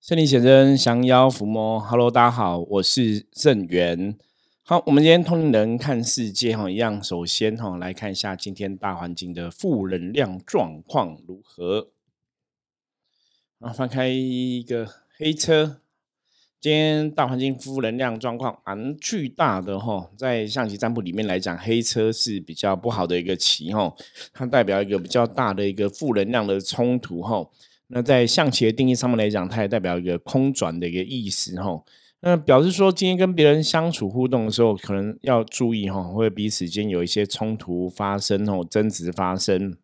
圣灵显真，降妖伏魔。Hello，大家好，我是郑源。好，我们今天通灵人看世界哈，一样，首先哈来看一下今天大环境的负能量状况如何。啊，翻开一个黑车，今天大环境负能量状况蛮巨大的哈。在象棋占卜里面来讲，黑车是比较不好的一个棋哈，它代表一个比较大的一个负能量的冲突哈。那在象棋的定义上面来讲，它也代表一个空转的一个意思哈。那表示说，今天跟别人相处互动的时候，可能要注意哈，会彼此间有一些冲突发生哦，争执发生。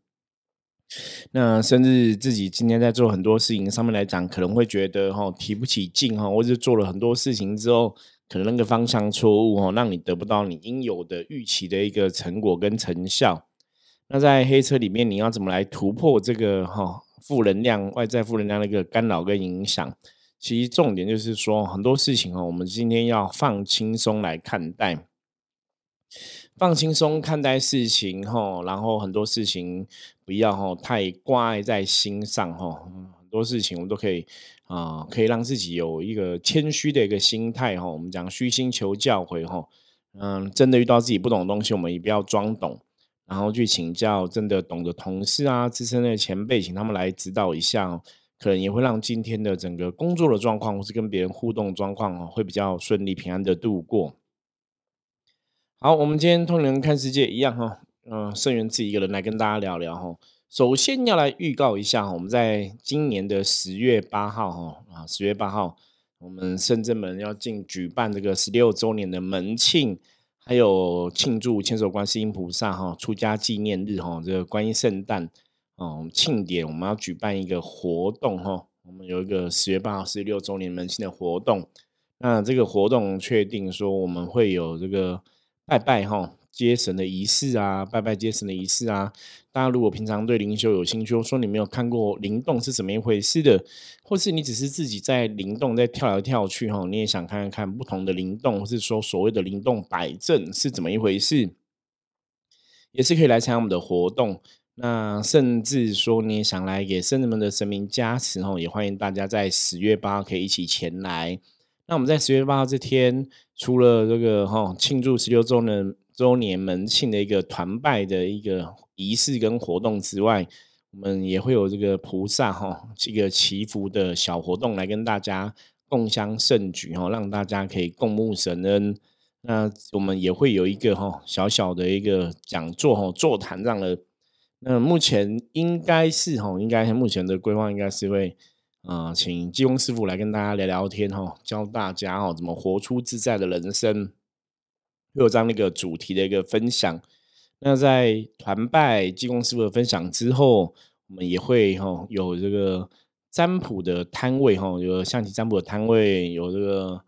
那甚至自己今天在做很多事情上面来讲，可能会觉得哈提不起劲哈，或者做了很多事情之后，可能那个方向错误哦，让你得不到你应有的预期的一个成果跟成效。那在黑车里面，你要怎么来突破这个哈？负能量、外在负能量的一个干扰跟影响，其实重点就是说很多事情哦，我们今天要放轻松来看待，放轻松看待事情哈，然后很多事情不要哈太挂碍在心上哈，很多事情我们都可以啊，可以让自己有一个谦虚的一个心态哈，我们讲虚心求教诲哈，嗯，真的遇到自己不懂的东西，我们也不要装懂。然后去请教真的懂的同事啊，资深的前辈，请他们来指导一下，可能也会让今天的整个工作的状况，或是跟别人互动状况哦，会比较顺利平安的度过。好，我们今天通人看世界一样哈，嗯，盛元自己一个人来跟大家聊聊哈。首先要来预告一下，我们在今年的十月八号哈啊，十月八号，我们深圳门要进举办这个十六周年的门庆。还有庆祝千手观世音菩萨哈出家纪念日哈，这个观音圣诞嗯庆典，我们要举办一个活动哈，我们有一个十月八号十六周年门庆的活动，那这个活动确定说我们会有这个拜拜哈。接神的仪式啊，拜拜接神的仪式啊。大家如果平常对灵修有兴趣，说你没有看过灵动是怎么一回事的，或是你只是自己在灵动在跳来跳去哈，你也想看看不同的灵动，或是说所谓的灵动摆正是怎么一回事，也是可以来参加我们的活动。那甚至说你也想来给圣人们的神明加持哦，也欢迎大家在十月八号可以一起前来。那我们在十月八号这天，除了这个哈庆祝十六周年。周年门庆的一个团拜的一个仪式跟活动之外，我们也会有这个菩萨哈这个祈福的小活动来跟大家共襄盛举哈，让大家可以共沐神恩。那我们也会有一个哈小小的一个讲座哈座谈这样的。那目前应该是哈，应该目前的规划应该是会啊，请济公师傅来跟大家聊聊天哈，教大家哈怎么活出自在的人生。会有这样的一个主题的一个分享，那在团拜济公师傅的分享之后，我们也会哈有这个占卜的摊位哈，有象棋占卜的摊位，有这个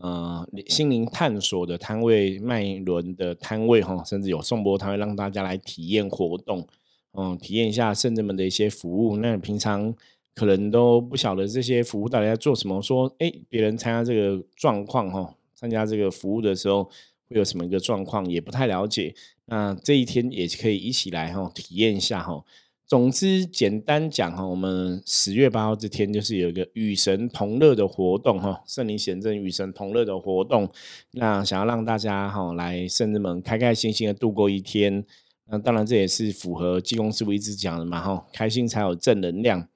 呃心灵探索的摊位、脉轮的摊位哈，甚至有颂钵摊位，让大家来体验活动，嗯，体验一下圣人们的一些服务。那平常可能都不晓得这些服务到底在做什么，说哎，别人参加这个状况哈，参加这个服务的时候。会有什么一个状况，也不太了解。那这一天也可以一起来哈，体验一下哈。总之，简单讲哈，我们十月八号这天就是有一个与神同乐的活动哈，圣灵显正与神同乐的活动。那想要让大家哈来圣人们开开心心的度过一天。那当然这也是符合济公师傅一直讲的嘛哈，开心才有正能量。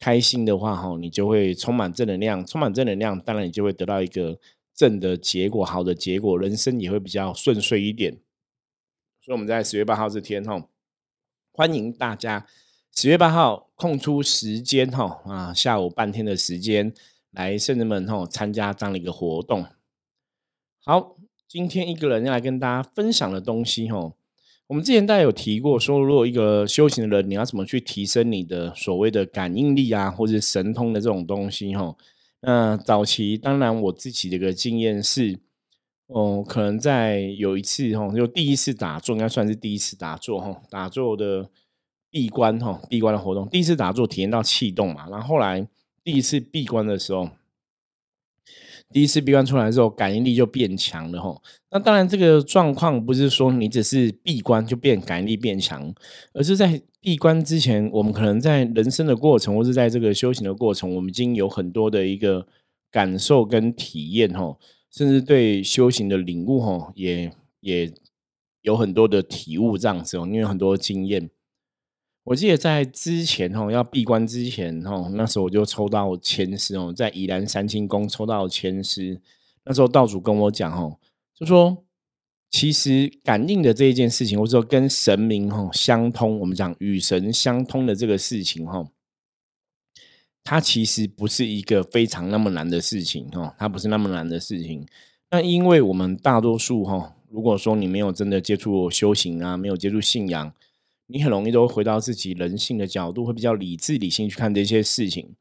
开心的话哈，你就会充满正能量，充满正能量，当然你就会得到一个。正的结果，好的结果，人生也会比较顺遂一点。所以我们在十月八号这天哈，欢迎大家十月八号空出时间哈啊，下午半天的时间来圣人们哈参加这样的一个活动。好，今天一个人要来跟大家分享的东西哈，我们之前大家有提过，说如果一个修行的人，你要怎么去提升你的所谓的感应力啊，或者神通的这种东西哈。那早期当然我自己的一个经验是，哦，可能在有一次哈，就第一次打坐，应该算是第一次打坐哈，打坐的闭关哈，闭关的活动，第一次打坐体验到气动嘛，然后后来第一次闭关的时候，第一次闭关出来之后，感应力就变强了吼。那当然，这个状况不是说你只是闭关就变感应力变强，而是在闭关之前，我们可能在人生的过程，或是在这个修行的过程，我们已经有很多的一个感受跟体验吼，甚至对修行的领悟吼，也也有很多的体悟这样子哦，因为很多经验。我记得在之前哈要闭关之前哈，那时候我就抽到签师哦，在宜兰三清宫抽到签师。那时候道主跟我讲哦，就说其实感应的这一件事情，或者说跟神明哈相通，我们讲与神相通的这个事情哈，它其实不是一个非常那么难的事情哈，它不是那么难的事情。那因为我们大多数哈，如果说你没有真的接触修行啊，没有接触信仰。你很容易都回到自己人性的角度，会比较理智理性去看这些事情，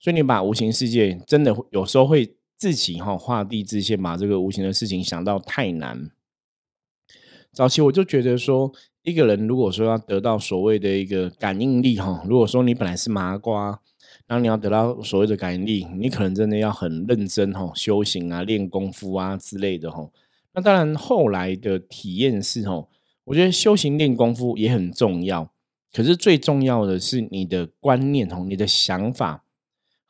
所以你把无形世界真的有时候会自己哈画地自限，把这个无形的事情想到太难。早期我就觉得说，一个人如果说要得到所谓的一个感应力哈，如果说你本来是麻瓜，然后你要得到所谓的感应力，你可能真的要很认真哈修行啊、练功夫啊之类的哈。那当然后来的体验是哈。我觉得修行练功夫也很重要，可是最重要的是你的观念哦，你的想法。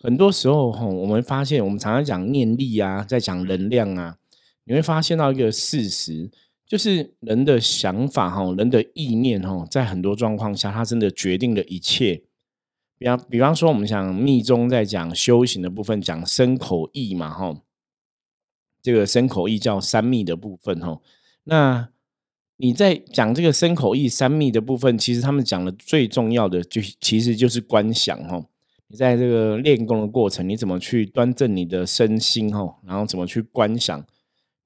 很多时候哈，我们发现我们常常讲念力啊，在讲能量啊，你会发现到一个事实，就是人的想法哈，人的意念哈，在很多状况下，它真的决定了一切。比方，比方说，我们想密宗在讲修行的部分，讲身口意嘛哈，这个身口意叫三密的部分哈，那。你在讲这个身口意三密的部分，其实他们讲的最重要的就其实就是观想哦。你在这个练功的过程，你怎么去端正你的身心哦？然后怎么去观想？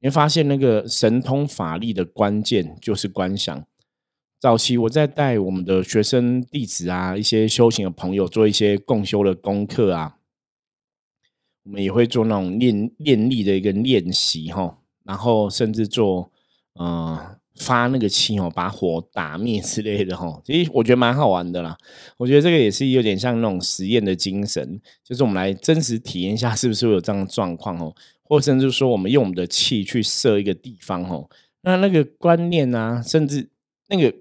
你会发现那个神通法力的关键就是观想。早期我在带我们的学生弟子啊，一些修行的朋友做一些共修的功课啊，我们也会做那种练练力的一个练习哈，然后甚至做嗯。发那个气哦，把火打灭之类的哈，其实我觉得蛮好玩的啦。我觉得这个也是有点像那种实验的精神，就是我们来真实体验一下，是不是会有这样的状况哦，或甚至说我们用我们的气去设一个地方哦，那那个观念啊，甚至那个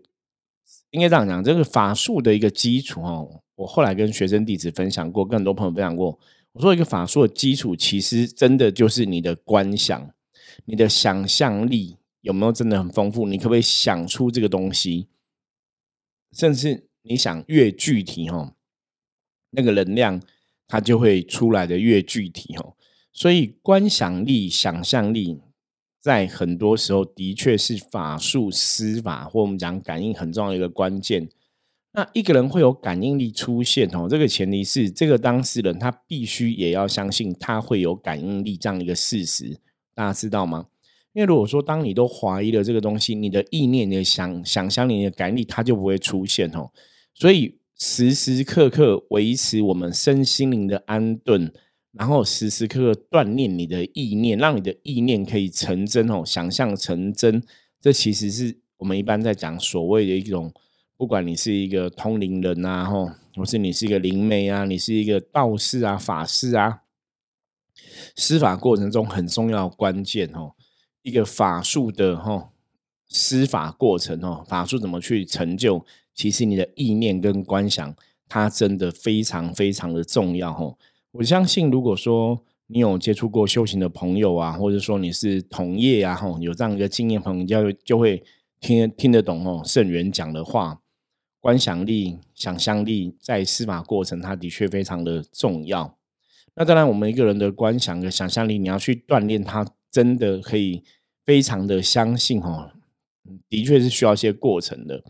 应该这样讲，这个法术的一个基础哦，我后来跟学生弟子分享过，跟很多朋友分享过，我说一个法术的基础，其实真的就是你的观想，你的想象力。有没有真的很丰富？你可不可以想出这个东西？甚至你想越具体哦，那个能量它就会出来的越具体哦。所以观想力、想象力，在很多时候的确是法术、施法或我们讲感应很重要的一个关键。那一个人会有感应力出现哦，这个前提是这个当事人他必须也要相信他会有感应力这样一个事实，大家知道吗？因为如果说当你都怀疑了这个东西，你的意念、你的想想象、你的感力，它就不会出现哦。所以时时刻刻维持我们身心灵的安顿，然后时时刻刻锻炼你的意念，让你的意念可以成真哦，想象成真。这其实是我们一般在讲所谓的一种，不管你是一个通灵人啊，吼，或是你是一个灵媒啊，你是一个道士啊、法师啊，施法过程中很重要关键哦。一个法术的哈施法过程哦，法术怎么去成就？其实你的意念跟观想，它真的非常非常的重要哈。我相信，如果说你有接触过修行的朋友啊，或者说你是同业啊，哈，有这样一个经验朋友，就就会听听得懂哦。圣元讲的话，观想力、想象力在施法过程，它的确非常的重要。那当然，我们一个人的观想和想象力，你要去锻炼它，真的可以。非常的相信哦，的确是需要一些过程的。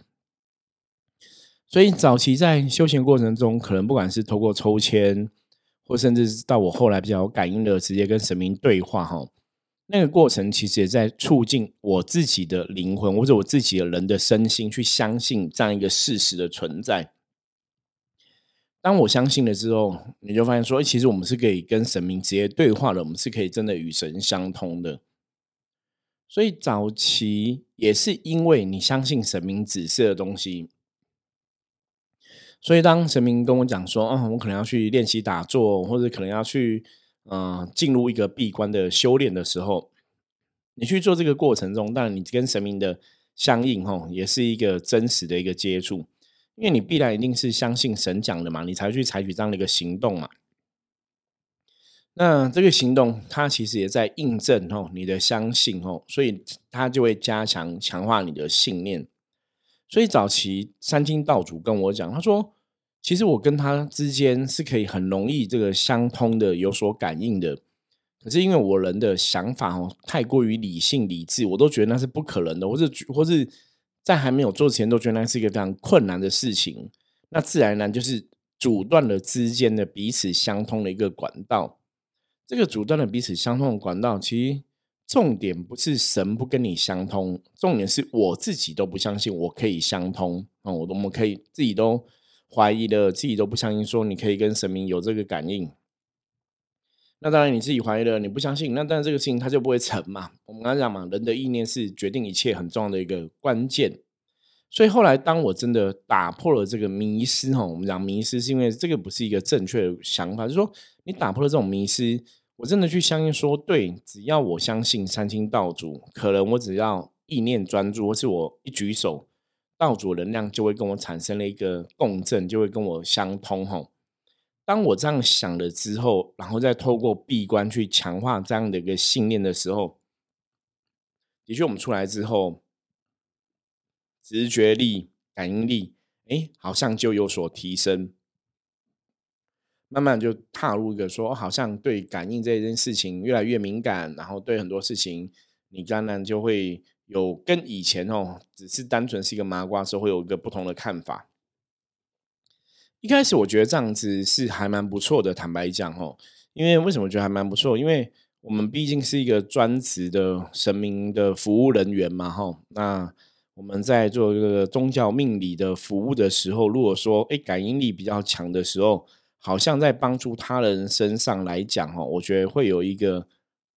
所以早期在修行过程中，可能不管是透过抽签，或甚至到我后来比较有感应的，直接跟神明对话哈，那个过程其实也在促进我自己的灵魂或者我自己的人的身心去相信这样一个事实的存在。当我相信了之后，你就发现说，其实我们是可以跟神明直接对话的，我们是可以真的与神相通的。所以早期也是因为你相信神明指示的东西，所以当神明跟我讲说，嗯，我可能要去练习打坐，或者可能要去嗯，进入一个闭关的修炼的时候，你去做这个过程中，当然你跟神明的相应，吼，也是一个真实的一个接触，因为你必然一定是相信神讲的嘛，你才去采取这样的一个行动嘛。那这个行动，它其实也在印证哦你的相信哦，所以它就会加强强化你的信念。所以早期三清道主跟我讲，他说。其实我跟他之间是可以很容易这个相通的有所感应的，可是因为我人的想法哦太过于理性理智，我都觉得那是不可能的，或者或是在还没有做之前都觉得那是一个非常困难的事情，那自然而然就是阻断了之间的彼此相通的一个管道。这个阻断了彼此相通的管道，其实重点不是神不跟你相通，重点是我自己都不相信我可以相通啊，我我们可以自己都。怀疑的自己都不相信，说你可以跟神明有这个感应。那当然你自己怀疑了，你不相信，那当然这个事情它就不会成嘛。我们刚才讲嘛，人的意念是决定一切很重要的一个关键。所以后来当我真的打破了这个迷失，哈，我们讲迷失是因为这个不是一个正确的想法，就是说你打破了这种迷失，我真的去相信说，对，只要我相信三清道主，可能我只要意念专注，或是我一举手。道主能量就会跟我产生了一个共振，就会跟我相通吼。当我这样想了之后，然后再透过闭关去强化这样的一个信念的时候，的确，我们出来之后，直觉力、感应力，哎，好像就有所提升，慢慢就踏入一个说，好像对感应这件事情越来越敏感，然后对很多事情，你当然就会。有跟以前哦，只是单纯是一个麻瓜时候会有一个不同的看法。一开始我觉得这样子是还蛮不错的，坦白讲哦，因为为什么觉得还蛮不错？因为我们毕竟是一个专职的神明的服务人员嘛，哈。那我们在做这个宗教命理的服务的时候，如果说哎感应力比较强的时候，好像在帮助他人身上来讲哦，我觉得会有一个。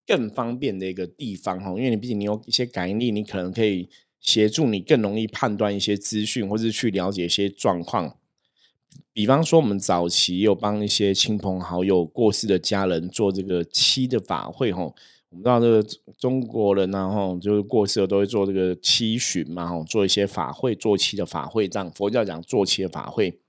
更方便的一个地方哈，因为你毕竟你有一些感应力，你可能可以协助你更容易判断一些资讯，或是去了解一些状况。比方说，我们早期有帮一些亲朋好友过世的家人做这个七的法会哈。我们知道这个中国人呢哈，就是过世了都会做这个七旬嘛哈，做一些法会做七的法会，这样佛教讲做七的法会。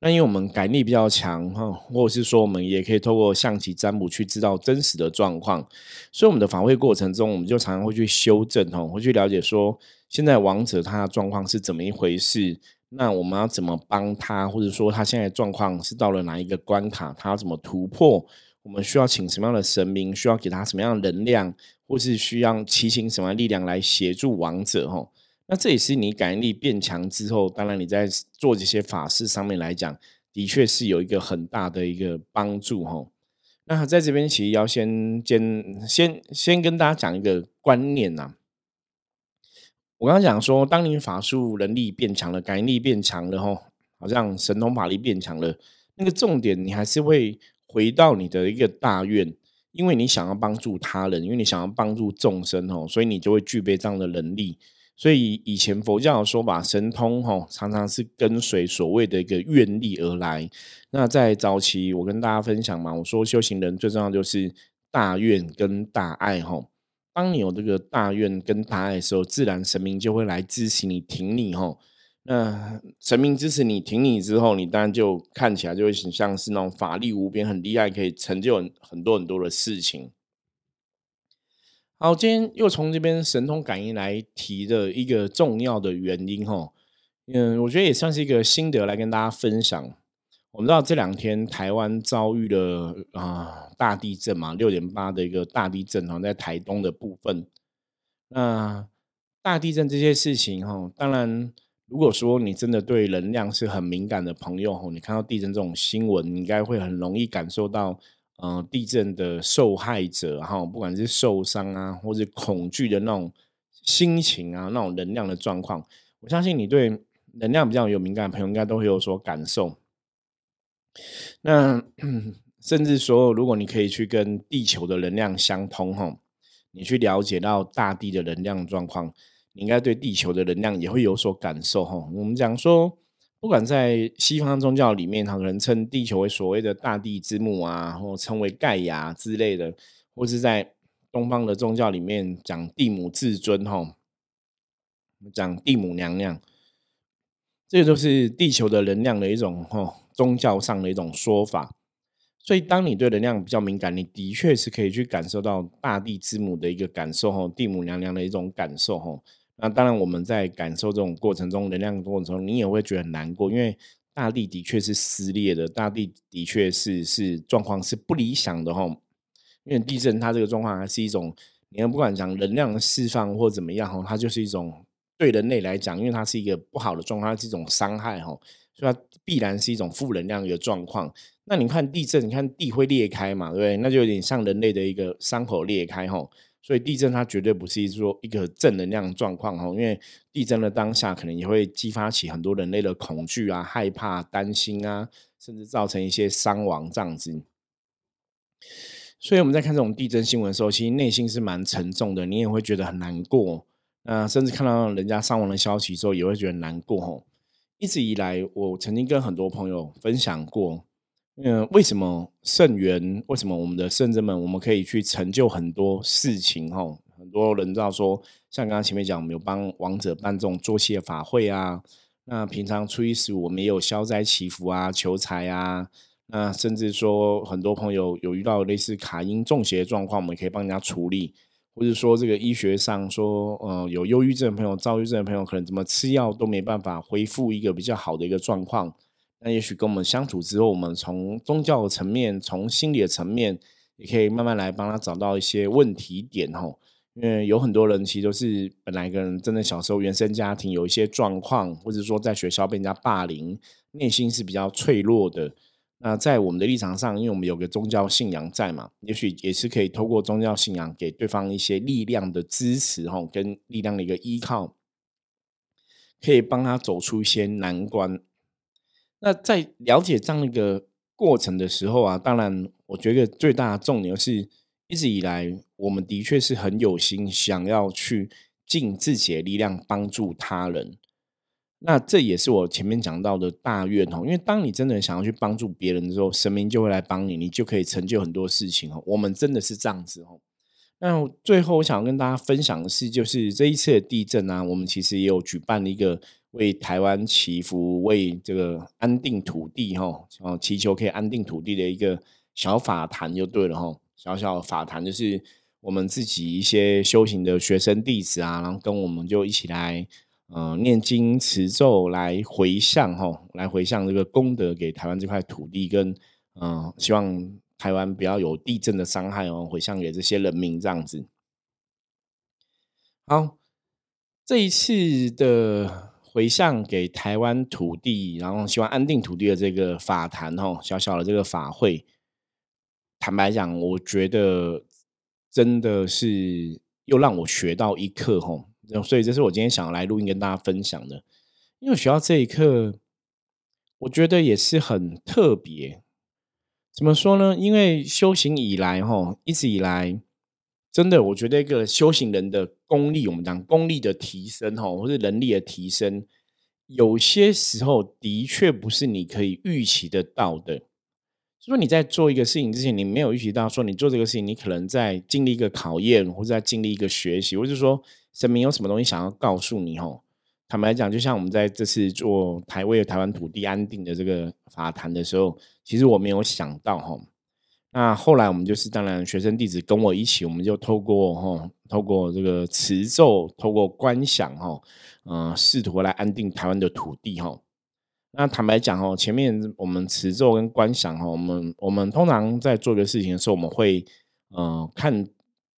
那因为我们感力比较强哈，或者是说我们也可以透过象棋占卜去知道真实的状况，所以我们的法会过程中，我们就常常会去修正哈，会去了解说现在王者他的状况是怎么一回事，那我们要怎么帮他，或者说他现在状况是到了哪一个关卡，他要怎么突破？我们需要请什么样的神明？需要给他什么样的能量，或是需要祈请什么力量来协助王者哈？那这也是你感应力变强之后，当然你在做这些法事上面来讲，的确是有一个很大的一个帮助哈。那在这边其实要先先先先跟大家讲一个观念呐。我刚刚讲说，当你法术能力变强了，感应力变强了哈，好像神通法力变强了，那个重点你还是会回到你的一个大愿，因为你想要帮助他人，因为你想要帮助众生哦，所以你就会具备这样的能力。所以以前佛教的说法，神通哈常常是跟随所谓的一个愿力而来。那在早期，我跟大家分享嘛，我说修行人最重要就是大愿跟大爱哈。当你有这个大愿跟大爱的时候，自然神明就会来支持你、挺你哈。那神明支持你、挺你之后，你当然就看起来就会很像是那种法力无边、很厉害，可以成就很多很多的事情。好，今天又从这边神通感应来提的一个重要的原因哈，嗯，我觉得也算是一个心得来跟大家分享。我们知道这两天台湾遭遇了啊大地震嘛，六点八的一个大地震哈，在台东的部分。那大地震这些事情哈，当然如果说你真的对能量是很敏感的朋友哈，你看到地震这种新闻，你应该会很容易感受到。呃，地震的受害者哈，不管是受伤啊，或者恐惧的那种心情啊，那种能量的状况，我相信你对能量比较有敏感的朋友，应该都会有所感受。那 甚至说，如果你可以去跟地球的能量相通哈，你去了解到大地的能量状况，你应该对地球的能量也会有所感受哈。我们讲说，不管在西方宗教里面，他可能称地球为所谓的大地之母啊，或称为盖亚之类的，或是在东方的宗教里面讲地母至尊，哈，讲地母娘娘，这都是地球的能量的一种，哈，宗教上的一种说法。所以，当你对能量比较敏感，你的确是可以去感受到大地之母的一个感受，哈，地母娘娘的一种感受，哈。那当然，我们在感受这种过程中，能量过程中，你也会觉得很难过，因为大地的确是撕裂的，大地的确是是状况是不理想的哈。因为地震它这个状况还是一种，你看不管讲能量的释放或怎么样哈，它就是一种对人类来讲，因为它是一个不好的状况，它是一种伤害哈，所以它必然是一种负能量的状况。那你看地震，你看地会裂开嘛，对不对？那就有点像人类的一个伤口裂开哈。所以地震它绝对不是说一个正能量状况哦，因为地震的当下可能也会激发起很多人类的恐惧啊、害怕、担心啊，甚至造成一些伤亡这样子。所以我们在看这种地震新闻的时候，其实内心是蛮沉重的，你也会觉得很难过。那甚至看到人家伤亡的消息之后，也会觉得难过。一直以来，我曾经跟很多朋友分享过。嗯，为什么圣元？为什么我们的圣人们，我们可以去成就很多事情？哈，很多人知道说，像刚刚前面讲，我们有帮王者办这种捉气的法会啊。那平常初一十五，我们也有消灾祈福啊、求财啊。那甚至说，很多朋友有遇到类似卡因中邪的状况，我们可以帮人家处理。或者说，这个医学上说，呃，有忧郁症的朋友、躁郁症的朋友，可能怎么吃药都没办法恢复一个比较好的一个状况。那也许跟我们相处之后，我们从宗教的层面、从心理的层面，也可以慢慢来帮他找到一些问题点哦。因为有很多人其实都是本来跟真的小时候原生家庭有一些状况，或者说在学校被人家霸凌，内心是比较脆弱的。那在我们的立场上，因为我们有个宗教信仰在嘛，也许也是可以透过宗教信仰给对方一些力量的支持吼，跟力量的一个依靠，可以帮他走出一些难关。那在了解这样一个过程的时候啊，当然，我觉得最大的重点是，一直以来，我们的确是很有心想要去尽自己的力量帮助他人。那这也是我前面讲到的大愿哦，因为当你真的想要去帮助别人的时候，神明就会来帮你，你就可以成就很多事情哦。我们真的是这样子哦。那最后我想要跟大家分享的是，就是这一次的地震啊，我们其实也有举办了一个。为台湾祈福，为这个安定土地，哈，哦，祈求可以安定土地的一个小法坛就对了，哈，小小法坛就是我们自己一些修行的学生弟子啊，然后跟我们就一起来，呃，念经持咒来回向，哈，来回向这个功德给台湾这块土地，跟嗯，希望台湾不要有地震的伤害哦，回向给这些人民这样子。好，这一次的。回向给台湾土地，然后希望安定土地的这个法坛哦，小小的这个法会，坦白讲，我觉得真的是又让我学到一课吼，所以这是我今天想要来录音跟大家分享的。因为学到这一课，我觉得也是很特别。怎么说呢？因为修行以来吼，一直以来。真的，我觉得一个修行人的功力，我们讲功力的提升，哈，或者能力的提升，有些时候的确不是你可以预期得到的。就说你在做一个事情之前，你没有预期到，说你做这个事情，你可能在经历一个考验，或者在经历一个学习，或者说神明有什么东西想要告诉你，哈。坦白讲，就像我们在这次做台为了台湾土地安定的这个法坛的时候，其实我没有想到，哈。那后来我们就是当然学生弟子跟我一起，我们就透过哈，透过这个持咒，透过观想哈，嗯，试图来安定台湾的土地哈。那坦白讲哦，前面我们持咒跟观想哈，我们我们通常在做一个事情的时候，我们会嗯看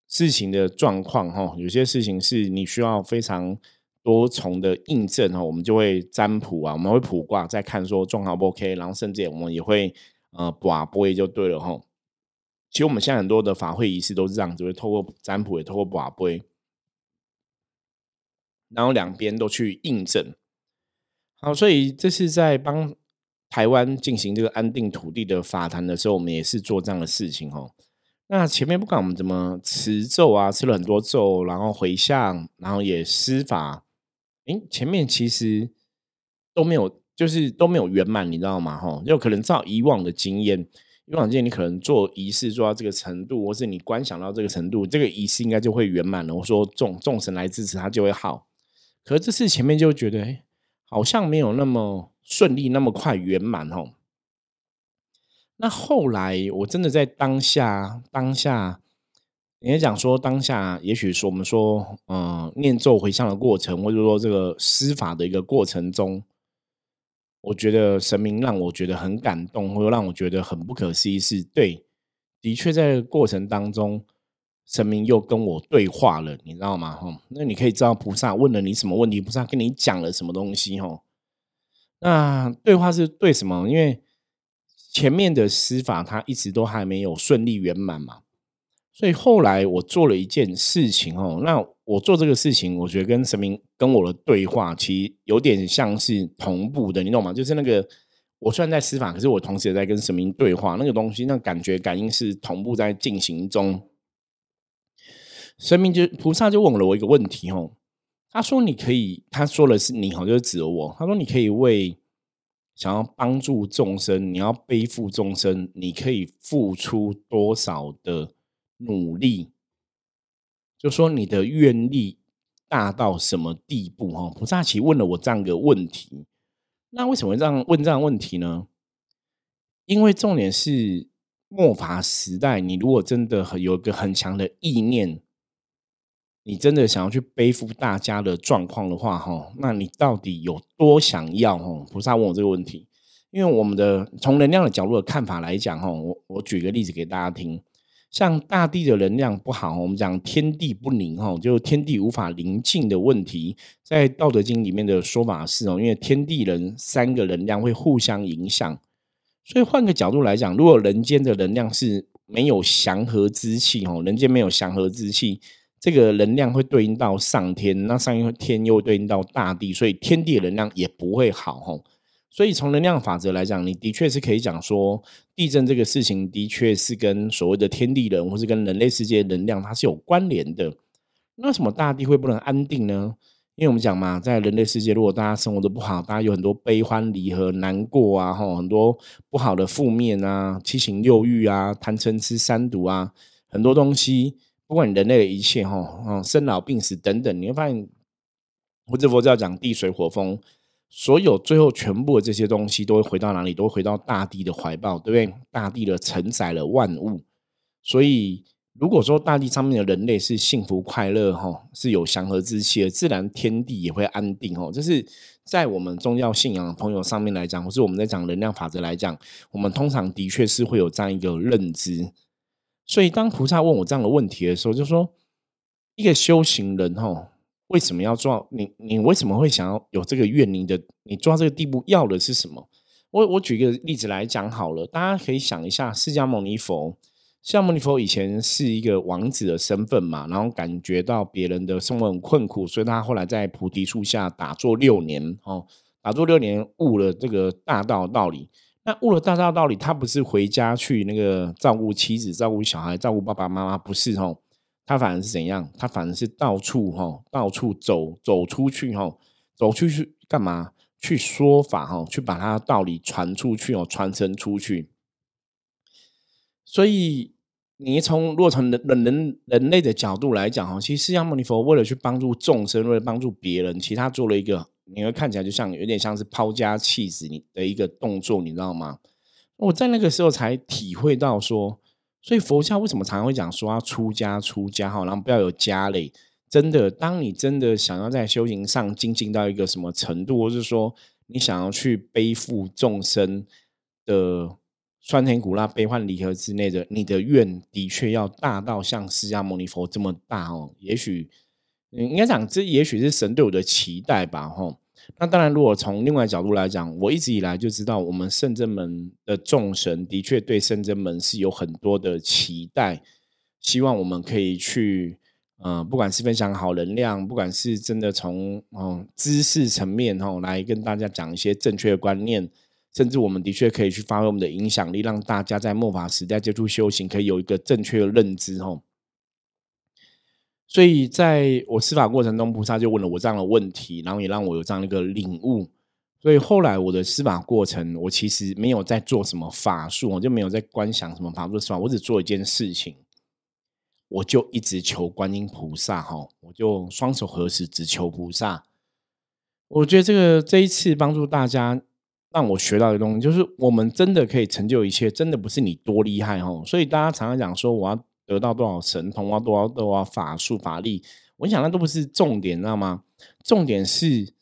事情的状况哈，有些事情是你需要非常多重的印证哈，我们就会占卜啊，我们会卜卦，再看说状况不 OK，然后甚至我们也会呃卜卜也就对了哈。其实我们现在很多的法会仪式都是这样，子，会透过占卜，也透过卜杯，然后两边都去印证。好，所以这是在帮台湾进行这个安定土地的法坛的时候，我们也是做这样的事情哦。那前面不管我们怎么持咒啊，吃了很多咒，然后回向，然后也施法，诶，前面其实都没有。就是都没有圆满，你知道吗？哈，有可能照以往的经验，以往经验你可能做仪式做到这个程度，或是你观想到这个程度，这个仪式应该就会圆满了。我说众众神来支持，它就会好。可是这次前面就觉得，好像没有那么顺利，那么快圆满哦。那后来我真的在当下，当下。你也讲说，当下也许说我们说，嗯，念咒回向的过程，或者说这个施法的一个过程中，我觉得神明让我觉得很感动，或者让我觉得很不可思议。是对，的确在过程当中，神明又跟我对话了，你知道吗？哈，那你可以知道菩萨问了你什么问题，菩萨跟你讲了什么东西？哈，那对话是对什么？因为前面的施法，他一直都还没有顺利圆满嘛。所以后来我做了一件事情哦，那我做这个事情，我觉得跟神明跟我的对话，其实有点像是同步的，你懂吗？就是那个我虽然在施法，可是我同时也在跟神明对话，那个东西，那感觉感应是同步在进行中。神明就菩萨就问了我一个问题哦，他说你可以，他说的是你好，就是指我，他说你可以为想要帮助众生，你要背负众生，你可以付出多少的？努力，就说你的愿力大到什么地步？哈，菩萨奇问了我这样一个问题。那为什么这样问这样问题呢？因为重点是末法时代，你如果真的有一个很强的意念，你真的想要去背负大家的状况的话，哈，那你到底有多想要？哈，菩萨问我这个问题，因为我们的从能量的角度的看法来讲，哈，我我举个例子给大家听。像大地的能量不好，我们讲天地不宁哈，就天地无法宁静的问题，在《道德经》里面的说法是哦，因为天地人三个能量会互相影响，所以换个角度来讲，如果人间的能量是没有祥和之气哦，人间没有祥和之气，这个能量会对应到上天，那上天又对应到大地，所以天地的能量也不会好哈。所以从能量法则来讲，你的确是可以讲说，地震这个事情的确是跟所谓的天地人，或是跟人类世界能量它是有关联的。那什么大地会不能安定呢？因为我们讲嘛，在人类世界，如果大家生活的不好，大家有很多悲欢离合、难过啊，哈，很多不好的负面啊，七情六欲啊，贪嗔痴三毒啊，很多东西，不管人类的一切，哈，嗯，生老病死等等，你会发现，或者佛教讲地水火风。所有最后全部的这些东西都会回到哪里？都会回到大地的怀抱，对不对？大地的承载了万物，所以如果说大地上面的人类是幸福快乐，哈，是有祥和之气的，自然天地也会安定，哦。这是在我们宗教信仰的朋友上面来讲，或是我们在讲能量法则来讲，我们通常的确是会有这样一个认知。所以当菩萨问我这样的问题的时候，就说一个修行人，哈。为什么要做？你你为什么会想要有这个愿？你的你做到这个地步要的是什么？我我举个例子来讲好了，大家可以想一下，释迦牟尼佛，释迦牟尼佛以前是一个王子的身份嘛，然后感觉到别人的生活很困苦，所以他后来在菩提树下打坐六年，哦，打坐六年悟了这个大道道理。那悟了大道道理，他不是回家去那个照顾妻子、照顾小孩、照顾爸爸妈妈，不是哦。他反而是怎样？他反而是到处哈，到处走走出去哈，走出去干嘛？去说法哈，去把他的道理传出去哦，传承出去。所以你从若从人人人类的角度来讲哈，其实释迦牟尼佛为了去帮助众生，为了帮助别人，其实他做了一个，你会看起来就像有点像是抛家弃子你的一个动作，你知道吗？我在那个时候才体会到说。所以佛教为什么常常会讲说要出家出家哈，然后不要有家累。真的，当你真的想要在修行上精进到一个什么程度，或是说你想要去背负众生的酸甜苦辣、悲欢离合之类的，你的愿的确要大到像释迦牟尼佛这么大哦。也许应该讲，这也许是神对我的期待吧，哈。那当然，如果从另外角度来讲，我一直以来就知道，我们圣真门的众神的确对圣真门是有很多的期待，希望我们可以去，嗯，不管是分享好能量，不管是真的从嗯知识层面哈来跟大家讲一些正确的观念，甚至我们的确可以去发挥我们的影响力，让大家在末法时代接触修行，可以有一个正确的认知哈。所以，在我施法过程中，菩萨就问了我这样的问题，然后也让我有这样的一个领悟。所以后来我的施法过程，我其实没有在做什么法术，我就没有在观想什么法术司法，我只做一件事情，我就一直求观音菩萨哈，我就双手合十，只求菩萨。我觉得这个这一次帮助大家，让我学到的东西，就是我们真的可以成就一切，真的不是你多厉害哈。所以大家常常讲说，我要得到多少神通，啊多少多少法术法力，我想那都不是重点，知道吗？重点是。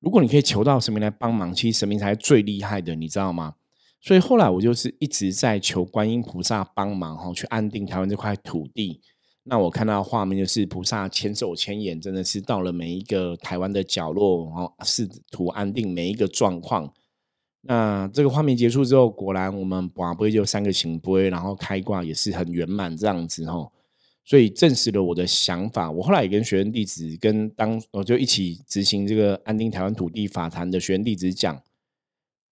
如果你可以求到神明来帮忙，其实神明才是最厉害的，你知道吗？所以后来我就是一直在求观音菩萨帮忙，哈，去安定台湾这块土地。那我看到画面就是菩萨千手千眼，真的是到了每一个台湾的角落，然后试图安定每一个状况。那这个画面结束之后，果然我们寡杯就三个行杯，然后开挂也是很圆满这样子，哈。所以证实了我的想法。我后来也跟学员弟子，跟当我就一起执行这个安定台湾土地法坛的学员弟子讲，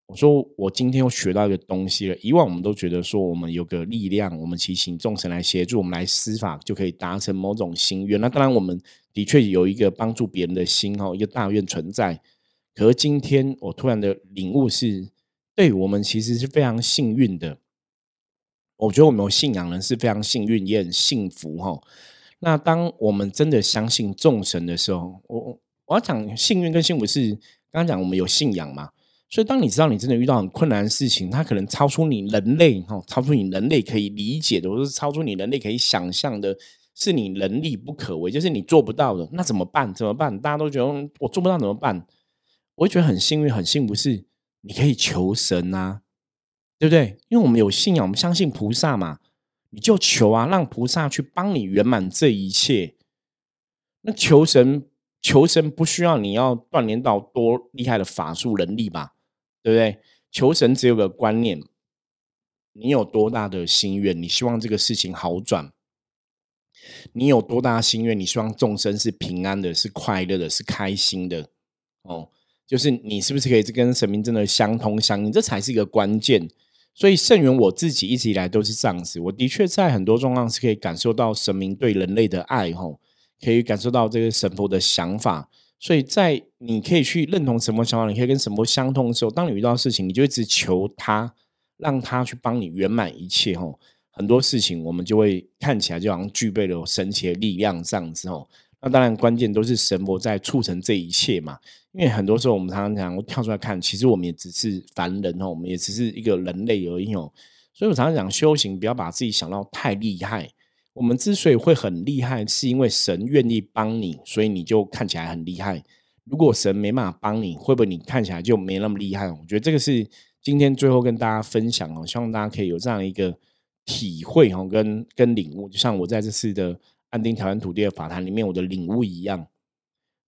我说我今天又学到一个东西了。以往我们都觉得说，我们有个力量，我们祈请众神来协助我们来施法，就可以达成某种心愿。那当然，我们的确有一个帮助别人的心哦，一个大愿存在。可是今天我突然的领悟是，对我们其实是非常幸运的。我觉得我们有信仰人是非常幸运，也很幸福哈。那当我们真的相信众神的时候，我我要讲幸运跟幸福是刚刚讲我们有信仰嘛。所以当你知道你真的遇到很困难的事情，它可能超出你人类哈，超出你人类可以理解的，或者是超出你人类可以想象的，是你能力不可为，就是你做不到的，那怎么办？怎么办？大家都觉得我做不到怎么办？我会觉得很幸运，很幸福是你可以求神啊。对不对？因为我们有信仰，我们相信菩萨嘛，你就求啊，让菩萨去帮你圆满这一切。那求神，求神不需要你要锻炼到多厉害的法术能力吧？对不对？求神只有个观念，你有多大的心愿，你希望这个事情好转；你有多大心愿，你希望众生是平安的，是快乐的，是开心的。哦，就是你是不是可以跟神明真的相通相应？这才是一个关键。所以圣元我自己一直以来都是这样子，我的确在很多状况是可以感受到神明对人类的爱，吼，可以感受到这个神佛的想法。所以在你可以去认同什么想法，你可以跟神佛相通的时候，当你遇到事情，你就一直求他，让他去帮你圆满一切，吼，很多事情我们就会看起来就好像具备了神奇的力量这样子，吼。那当然关键都是神佛在促成这一切嘛。因为很多时候我们常常讲，我跳出来看，其实我们也只是凡人哦，我们也只是一个人类而已哦。所以我常常讲修行，不要把自己想到太厉害。我们之所以会很厉害，是因为神愿意帮你，所以你就看起来很厉害。如果神没办法帮你，会不会你看起来就没那么厉害？我觉得这个是今天最后跟大家分享哦，希望大家可以有这样一个体会哦，跟跟领悟，就像我在这次的安定台湾土地的法坛里面，我的领悟一样。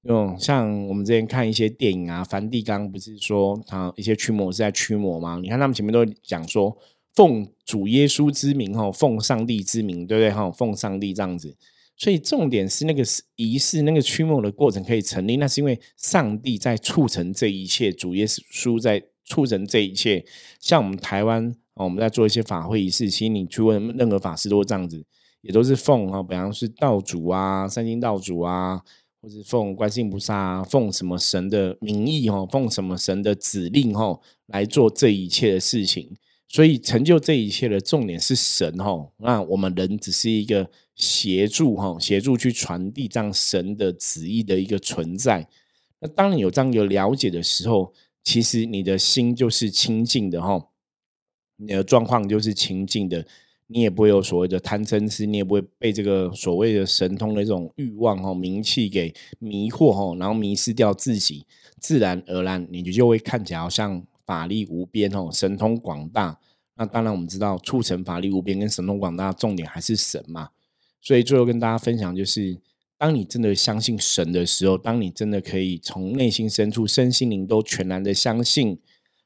用像我们之前看一些电影啊，梵蒂冈不是说他一些驱魔是在驱魔吗？你看他们前面都讲说奉主耶稣之名哈，奉上帝之名，对不对哈？奉上帝这样子，所以重点是那个仪式，那个驱魔的过程可以成立，那是因为上帝在促成这一切，主耶稣在促成这一切。像我们台湾我们在做一些法会仪式，其实你去问任何法师都这样子，也都是奉哈，比方是道主啊，三星道主啊。或是奉观世音菩萨，奉什么神的名义哦，奉什么神的指令哦，来做这一切的事情。所以成就这一切的重点是神哦，那我们人只是一个协助哈，协助去传递这样神的旨意的一个存在。那当你有这样一个了解的时候，其实你的心就是清净的哈，你的状况就是清净的。你也不会有所谓的贪嗔痴，你也不会被这个所谓的神通的这种欲望哈、名气给迷惑哈，然后迷失掉自己，自然而然你就就会看起来好像法力无边哦，神通广大。那当然我们知道，促成法力无边跟神通广大，重点还是神嘛。所以最后跟大家分享，就是当你真的相信神的时候，当你真的可以从内心深处、身心灵都全然的相信，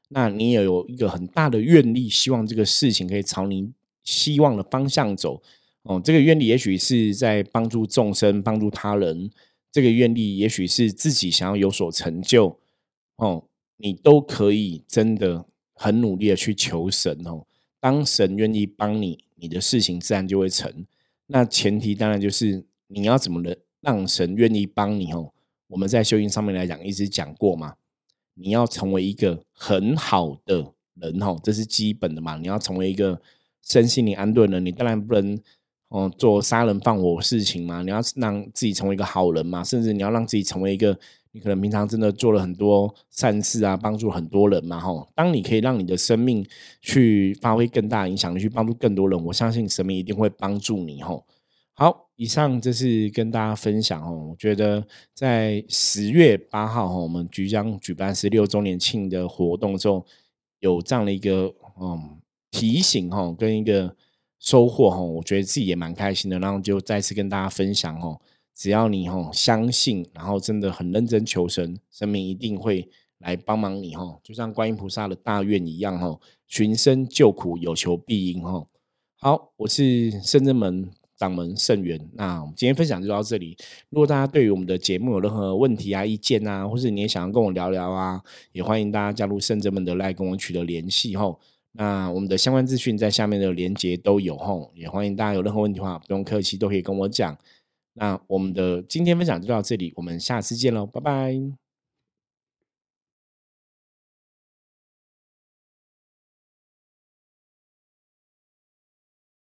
那你也有一个很大的愿力，希望这个事情可以朝你。希望的方向走哦，这个愿力也许是在帮助众生、帮助他人；这个愿力也许是自己想要有所成就哦。你都可以真的很努力的去求神哦。当神愿意帮你，你的事情自然就会成。那前提当然就是你要怎么能让神愿意帮你哦？我们在修行上面来讲，一直讲过嘛。你要成为一个很好的人哦，这是基本的嘛。你要成为一个身心灵安顿了，你当然不能哦做杀人放火事情嘛。你要让自己成为一个好人嘛，甚至你要让自己成为一个你可能平常真的做了很多善事啊，帮助很多人嘛。吼，当你可以让你的生命去发挥更大影响力，去帮助更多人，我相信神明一定会帮助你。吼。好，以上这是跟大家分享哦。我觉得在十月八号哈，我们即将举办十六周年庆的活动之后，有这样的一个嗯提醒哈，跟一个收获哈，我觉得自己也蛮开心的。然后就再次跟大家分享哦，只要你哈相信，然后真的很认真求神，神明一定会来帮忙你哈，就像观音菩萨的大愿一样哈，寻声救苦，有求必应哈。好，我是圣真门。掌门圣元，那我们今天分享就到这里。如果大家对于我们的节目有任何问题啊、意见啊，或是你也想要跟我聊聊啊，也欢迎大家加入圣真门的来跟我取得联系吼。那我们的相关资讯在下面的连接都有吼，也欢迎大家有任何问题的话，不用客气，都可以跟我讲。那我们的今天分享就到这里，我们下次见喽，拜拜。